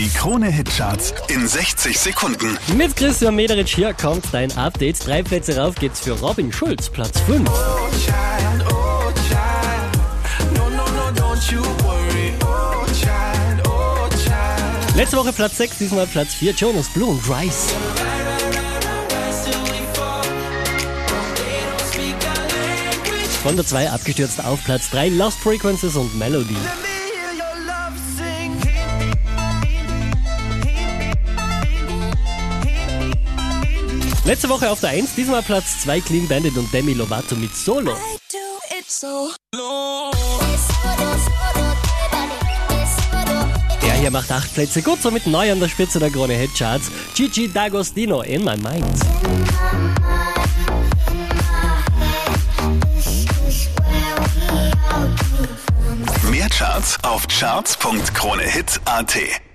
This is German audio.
Die Krone-Hitcharts in 60 Sekunden. Mit Christian Mederitsch hier kommt dein Update. Drei Plätze rauf geht's für Robin Schulz, Platz 5. child, oh child. No, no, no, don't you worry, oh child, oh child. Letzte Woche Platz 6, diesmal Platz 4, Jonas Blue und Rise. Von der 2 abgestürzt auf Platz 3, Lost Frequencies und Melody. Letzte Woche auf der 1, diesmal Platz 2, Clean Bandit und Demi Lovato mit Solo. So. Der hier macht 8 Plätze gut, somit neu an der Spitze der Krone Hit Charts. Gigi D'Agostino in my mind. Mehr Charts auf charts.kronehit.at.